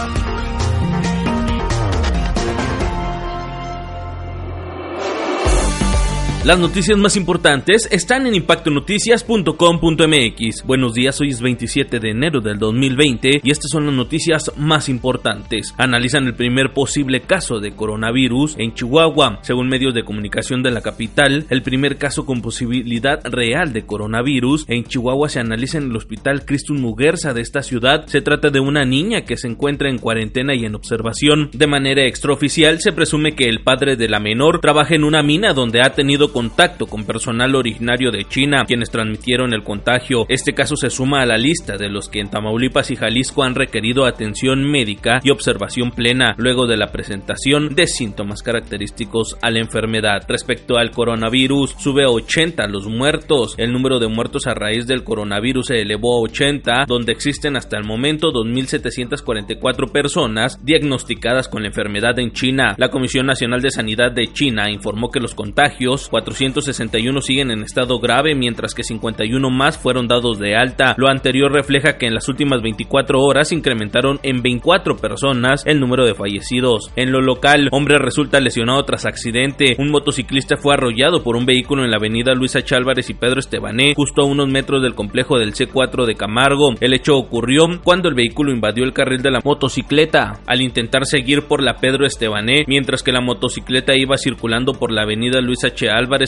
Thank you. Las noticias más importantes están en impactonoticias.com.mx. Buenos días, hoy es 27 de enero del 2020 y estas son las noticias más importantes. Analizan el primer posible caso de coronavirus en Chihuahua. Según medios de comunicación de la capital, el primer caso con posibilidad real de coronavirus en Chihuahua se analiza en el hospital Cristus Muguerza de esta ciudad. Se trata de una niña que se encuentra en cuarentena y en observación. De manera extraoficial, se presume que el padre de la menor trabaja en una mina donde ha tenido contacto con personal originario de China, quienes transmitieron el contagio. Este caso se suma a la lista de los que en Tamaulipas y Jalisco han requerido atención médica y observación plena luego de la presentación de síntomas característicos a la enfermedad. Respecto al coronavirus, sube a 80 los muertos. El número de muertos a raíz del coronavirus se elevó a 80, donde existen hasta el momento 2.744 personas diagnosticadas con la enfermedad en China. La Comisión Nacional de Sanidad de China informó que los contagios 461 siguen en estado grave, mientras que 51 más fueron dados de alta. Lo anterior refleja que en las últimas 24 horas incrementaron en 24 personas el número de fallecidos. En lo local, hombre resulta lesionado tras accidente. Un motociclista fue arrollado por un vehículo en la avenida Luisa Chálvarez y Pedro Estebané, justo a unos metros del complejo del C4 de Camargo. El hecho ocurrió cuando el vehículo invadió el carril de la motocicleta al intentar seguir por la Pedro Estebané, mientras que la motocicleta iba circulando por la avenida Luisa Ch.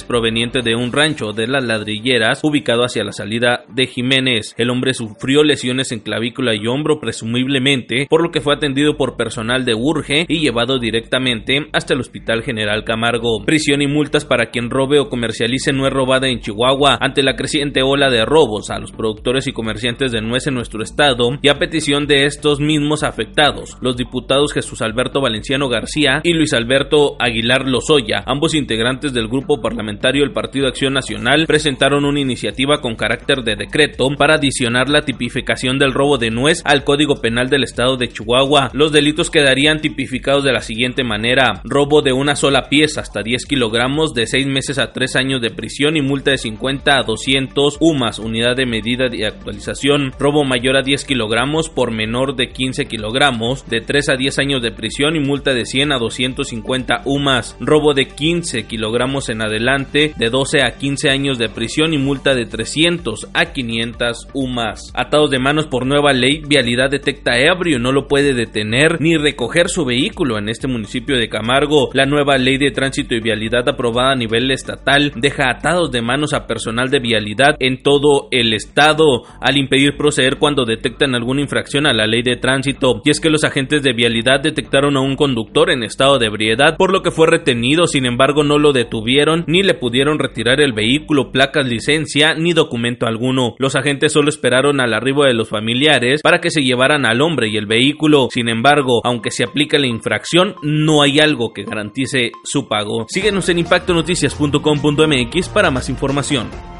Proveniente de un rancho de las ladrilleras ubicado hacia la salida de Jiménez. El hombre sufrió lesiones en clavícula y hombro presumiblemente, por lo que fue atendido por personal de Urge y llevado directamente hasta el Hospital General Camargo. Prisión y multas para quien robe o comercialice nuez robada en Chihuahua ante la creciente ola de robos a los productores y comerciantes de nuez en nuestro estado y a petición de estos mismos afectados, los diputados Jesús Alberto Valenciano García y Luis Alberto Aguilar Lozoya, ambos integrantes del grupo parlamentario del Partido Acción Nacional presentaron una iniciativa con carácter de decreto para adicionar la tipificación del robo de nuez al Código Penal del Estado de Chihuahua. Los delitos quedarían tipificados de la siguiente manera: robo de una sola pieza hasta 10 kilogramos de 6 meses a 3 años de prisión y multa de 50 a 200 UMAS, unidad de medida de actualización, robo mayor a 10 kilogramos por menor de 15 kilogramos, de 3 a 10 años de prisión y multa de 100 a 250 UMAS, robo de 15 kilogramos en adelante de 12 a 15 años de prisión y multa de 300 a 500 UMAS. Atados de manos por nueva ley, Vialidad detecta ebrio, no lo puede detener ni recoger su vehículo en este municipio de Camargo. La nueva ley de tránsito y vialidad aprobada a nivel estatal deja atados de manos a personal de vialidad en todo el estado al impedir proceder cuando detectan alguna infracción a la ley de tránsito. Y es que los agentes de vialidad detectaron a un conductor en estado de ebriedad, por lo que fue retenido, sin embargo no lo detuvieron ni le pudieron retirar el vehículo, placas, licencia ni documento alguno. Los agentes solo esperaron al arribo de los familiares para que se llevaran al hombre y el vehículo. Sin embargo, aunque se aplique la infracción, no hay algo que garantice su pago. Síguenos en impactonoticias.com.mx para más información.